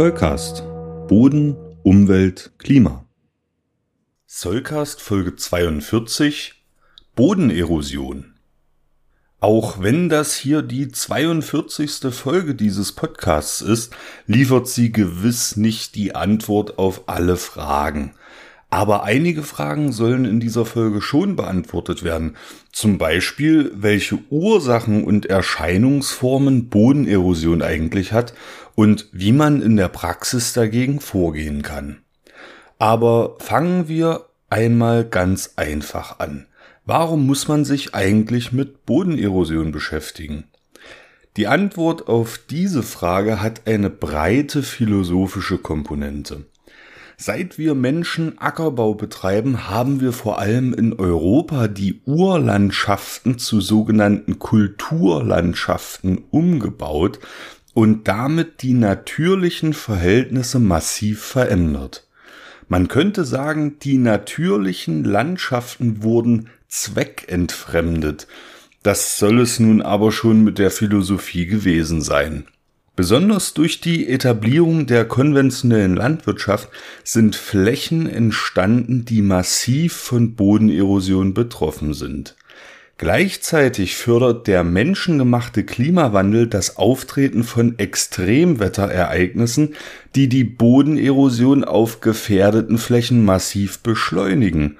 Zollcast. Boden, Umwelt, Klima. Zollcast Folge 42 Bodenerosion. Auch wenn das hier die 42. Folge dieses Podcasts ist, liefert sie gewiss nicht die Antwort auf alle Fragen. Aber einige Fragen sollen in dieser Folge schon beantwortet werden. Zum Beispiel, welche Ursachen und Erscheinungsformen Bodenerosion eigentlich hat und wie man in der Praxis dagegen vorgehen kann. Aber fangen wir einmal ganz einfach an. Warum muss man sich eigentlich mit Bodenerosion beschäftigen? Die Antwort auf diese Frage hat eine breite philosophische Komponente. Seit wir Menschen Ackerbau betreiben, haben wir vor allem in Europa die Urlandschaften zu sogenannten Kulturlandschaften umgebaut und damit die natürlichen Verhältnisse massiv verändert. Man könnte sagen, die natürlichen Landschaften wurden zweckentfremdet. Das soll es nun aber schon mit der Philosophie gewesen sein. Besonders durch die Etablierung der konventionellen Landwirtschaft sind Flächen entstanden, die massiv von Bodenerosion betroffen sind. Gleichzeitig fördert der menschengemachte Klimawandel das Auftreten von Extremwetterereignissen, die die Bodenerosion auf gefährdeten Flächen massiv beschleunigen.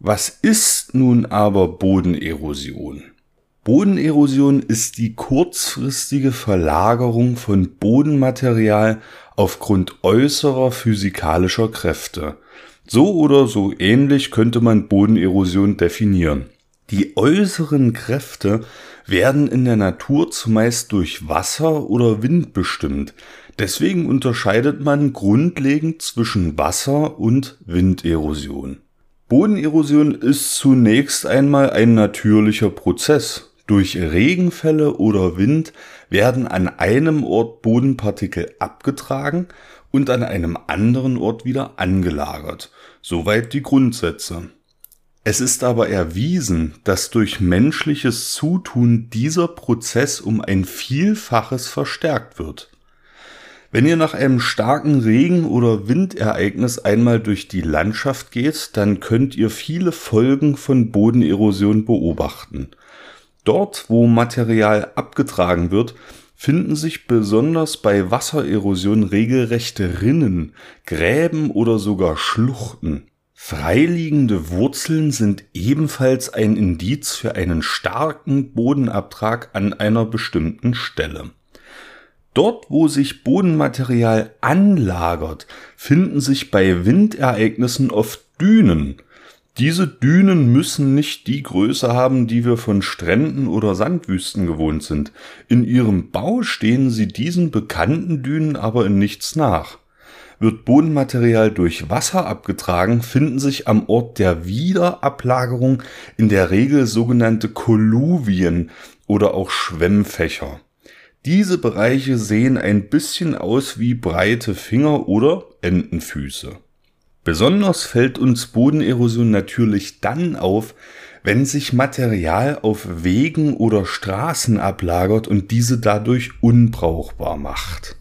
Was ist nun aber Bodenerosion? Bodenerosion ist die kurzfristige Verlagerung von Bodenmaterial aufgrund äußerer physikalischer Kräfte. So oder so ähnlich könnte man Bodenerosion definieren. Die äußeren Kräfte werden in der Natur zumeist durch Wasser oder Wind bestimmt. Deswegen unterscheidet man grundlegend zwischen Wasser- und Winderosion. Bodenerosion ist zunächst einmal ein natürlicher Prozess. Durch Regenfälle oder Wind werden an einem Ort Bodenpartikel abgetragen und an einem anderen Ort wieder angelagert. Soweit die Grundsätze. Es ist aber erwiesen, dass durch menschliches Zutun dieser Prozess um ein Vielfaches verstärkt wird. Wenn ihr nach einem starken Regen- oder Windereignis einmal durch die Landschaft geht, dann könnt ihr viele Folgen von Bodenerosion beobachten. Dort, wo Material abgetragen wird, finden sich besonders bei Wassererosion regelrechte Rinnen, Gräben oder sogar Schluchten. Freiliegende Wurzeln sind ebenfalls ein Indiz für einen starken Bodenabtrag an einer bestimmten Stelle. Dort, wo sich Bodenmaterial anlagert, finden sich bei Windereignissen oft Dünen, diese Dünen müssen nicht die Größe haben, die wir von Stränden oder Sandwüsten gewohnt sind. In ihrem Bau stehen sie diesen bekannten Dünen aber in nichts nach. Wird Bodenmaterial durch Wasser abgetragen, finden sich am Ort der Wiederablagerung in der Regel sogenannte Kolluvien oder auch Schwemmfächer. Diese Bereiche sehen ein bisschen aus wie breite Finger oder Entenfüße. Besonders fällt uns Bodenerosion natürlich dann auf, wenn sich Material auf Wegen oder Straßen ablagert und diese dadurch unbrauchbar macht.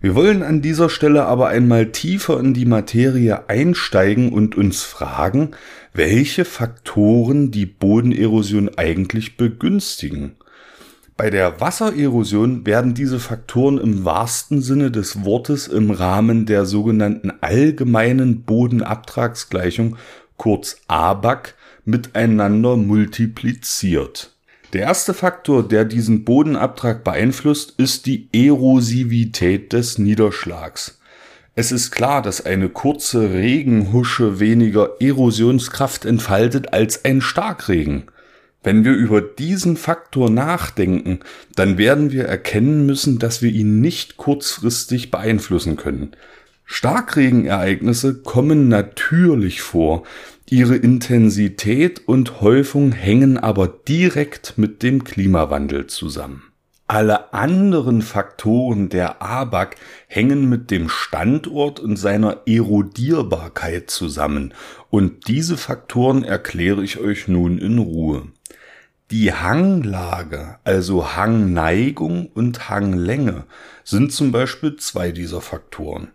Wir wollen an dieser Stelle aber einmal tiefer in die Materie einsteigen und uns fragen, welche Faktoren die Bodenerosion eigentlich begünstigen. Bei der Wassererosion werden diese Faktoren im wahrsten Sinne des Wortes im Rahmen der sogenannten allgemeinen Bodenabtragsgleichung kurz ABAC miteinander multipliziert. Der erste Faktor, der diesen Bodenabtrag beeinflusst, ist die Erosivität des Niederschlags. Es ist klar, dass eine kurze Regenhusche weniger Erosionskraft entfaltet als ein Starkregen. Wenn wir über diesen Faktor nachdenken, dann werden wir erkennen müssen, dass wir ihn nicht kurzfristig beeinflussen können. Starkregenereignisse kommen natürlich vor, ihre Intensität und Häufung hängen aber direkt mit dem Klimawandel zusammen. Alle anderen Faktoren der ABAC hängen mit dem Standort und seiner Erodierbarkeit zusammen, und diese Faktoren erkläre ich euch nun in Ruhe. Die Hanglage, also Hangneigung und Hanglänge, sind zum Beispiel zwei dieser Faktoren.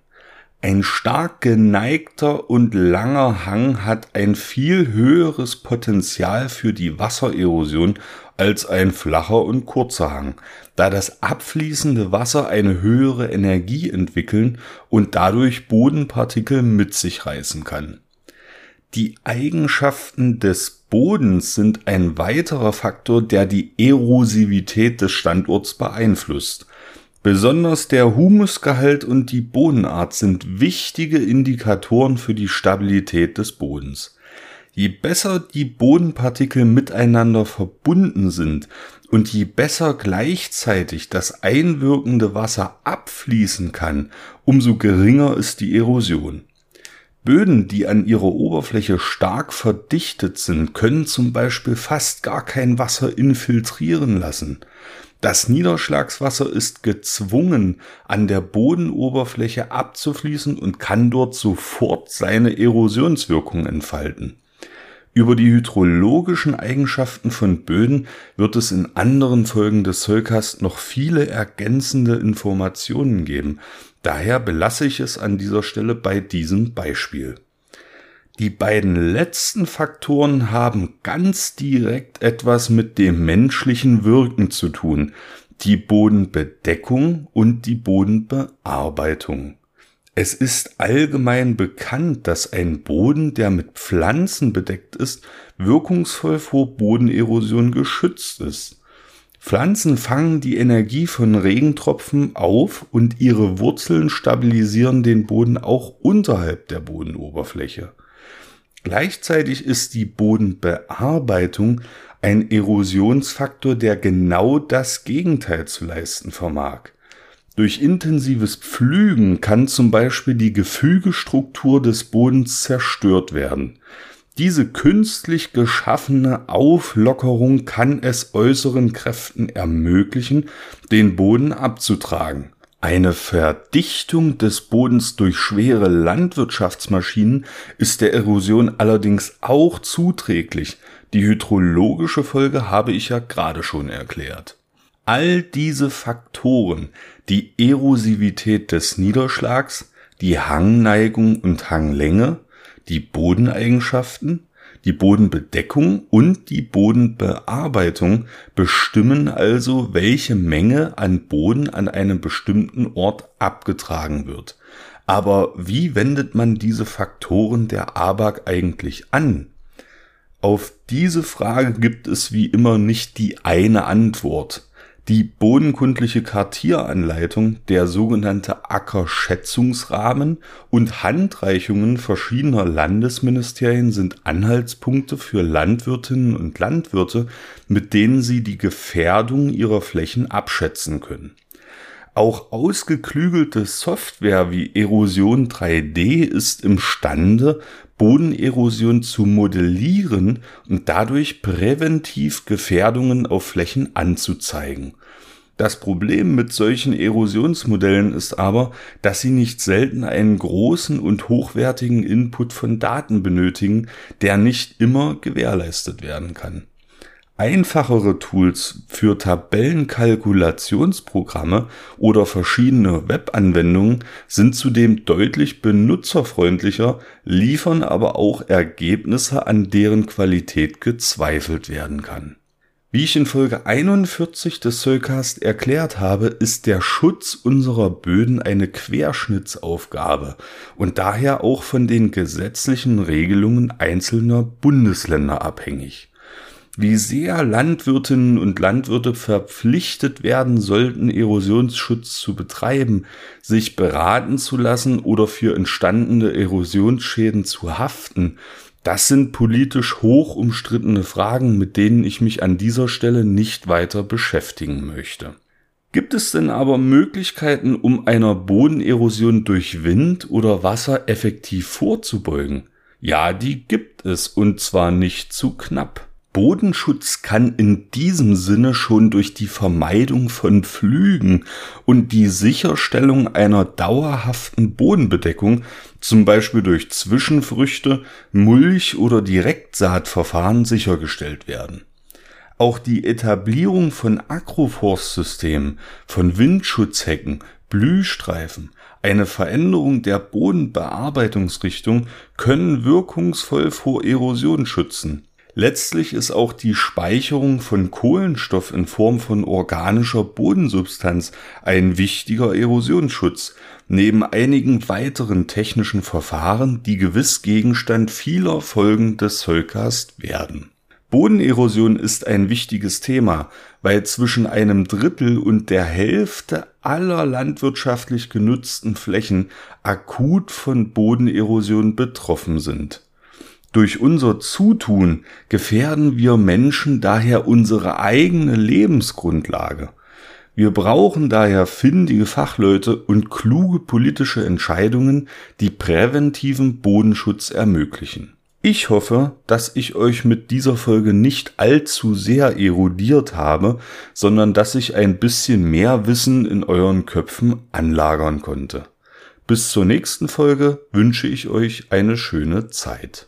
Ein stark geneigter und langer Hang hat ein viel höheres Potenzial für die Wassererosion als ein flacher und kurzer Hang, da das abfließende Wasser eine höhere Energie entwickeln und dadurch Bodenpartikel mit sich reißen kann. Die Eigenschaften des Bodens sind ein weiterer Faktor, der die Erosivität des Standorts beeinflusst. Besonders der Humusgehalt und die Bodenart sind wichtige Indikatoren für die Stabilität des Bodens. Je besser die Bodenpartikel miteinander verbunden sind und je besser gleichzeitig das einwirkende Wasser abfließen kann, umso geringer ist die Erosion. Böden, die an ihrer Oberfläche stark verdichtet sind, können zum Beispiel fast gar kein Wasser infiltrieren lassen. Das Niederschlagswasser ist gezwungen, an der Bodenoberfläche abzufließen und kann dort sofort seine Erosionswirkung entfalten. Über die hydrologischen Eigenschaften von Böden wird es in anderen Folgen des Zollcast noch viele ergänzende Informationen geben. Daher belasse ich es an dieser Stelle bei diesem Beispiel. Die beiden letzten Faktoren haben ganz direkt etwas mit dem menschlichen Wirken zu tun, die Bodenbedeckung und die Bodenbearbeitung. Es ist allgemein bekannt, dass ein Boden, der mit Pflanzen bedeckt ist, wirkungsvoll vor Bodenerosion geschützt ist. Pflanzen fangen die Energie von Regentropfen auf und ihre Wurzeln stabilisieren den Boden auch unterhalb der Bodenoberfläche. Gleichzeitig ist die Bodenbearbeitung ein Erosionsfaktor, der genau das Gegenteil zu leisten vermag. Durch intensives Pflügen kann zum Beispiel die Gefügestruktur des Bodens zerstört werden. Diese künstlich geschaffene Auflockerung kann es äußeren Kräften ermöglichen, den Boden abzutragen. Eine Verdichtung des Bodens durch schwere Landwirtschaftsmaschinen ist der Erosion allerdings auch zuträglich. Die hydrologische Folge habe ich ja gerade schon erklärt. All diese Faktoren, die Erosivität des Niederschlags, die Hangneigung und Hanglänge, die Bodeneigenschaften, die Bodenbedeckung und die Bodenbearbeitung bestimmen also, welche Menge an Boden an einem bestimmten Ort abgetragen wird. Aber wie wendet man diese Faktoren der ABAG eigentlich an? Auf diese Frage gibt es wie immer nicht die eine Antwort. Die bodenkundliche Kartieranleitung, der sogenannte Ackerschätzungsrahmen und Handreichungen verschiedener Landesministerien sind Anhaltspunkte für Landwirtinnen und Landwirte, mit denen sie die Gefährdung ihrer Flächen abschätzen können. Auch ausgeklügelte Software wie Erosion 3D ist imstande, Bodenerosion zu modellieren und dadurch präventiv Gefährdungen auf Flächen anzuzeigen. Das Problem mit solchen Erosionsmodellen ist aber, dass sie nicht selten einen großen und hochwertigen Input von Daten benötigen, der nicht immer gewährleistet werden kann. Einfachere Tools für Tabellenkalkulationsprogramme oder verschiedene Webanwendungen sind zudem deutlich benutzerfreundlicher, liefern aber auch Ergebnisse, an deren Qualität gezweifelt werden kann. Wie ich in Folge 41 des Soulcast erklärt habe, ist der Schutz unserer Böden eine Querschnittsaufgabe und daher auch von den gesetzlichen Regelungen einzelner Bundesländer abhängig wie sehr Landwirtinnen und Landwirte verpflichtet werden sollten, Erosionsschutz zu betreiben, sich beraten zu lassen oder für entstandene Erosionsschäden zu haften, das sind politisch hoch umstrittene Fragen, mit denen ich mich an dieser Stelle nicht weiter beschäftigen möchte. Gibt es denn aber Möglichkeiten, um einer Bodenerosion durch Wind oder Wasser effektiv vorzubeugen? Ja, die gibt es, und zwar nicht zu knapp. Bodenschutz kann in diesem Sinne schon durch die Vermeidung von Flügen und die Sicherstellung einer dauerhaften Bodenbedeckung, zum Beispiel durch Zwischenfrüchte, Mulch oder Direktsaatverfahren sichergestellt werden. Auch die Etablierung von Agroforstsystemen, von Windschutzhecken, Blühstreifen, eine Veränderung der Bodenbearbeitungsrichtung können wirkungsvoll vor Erosion schützen. Letztlich ist auch die Speicherung von Kohlenstoff in Form von organischer Bodensubstanz ein wichtiger Erosionsschutz, neben einigen weiteren technischen Verfahren, die gewiss Gegenstand vieler Folgen des Zollcast werden. Bodenerosion ist ein wichtiges Thema, weil zwischen einem Drittel und der Hälfte aller landwirtschaftlich genutzten Flächen akut von Bodenerosion betroffen sind. Durch unser Zutun gefährden wir Menschen daher unsere eigene Lebensgrundlage. Wir brauchen daher findige Fachleute und kluge politische Entscheidungen, die präventiven Bodenschutz ermöglichen. Ich hoffe, dass ich euch mit dieser Folge nicht allzu sehr erodiert habe, sondern dass ich ein bisschen mehr Wissen in euren Köpfen anlagern konnte. Bis zur nächsten Folge wünsche ich euch eine schöne Zeit.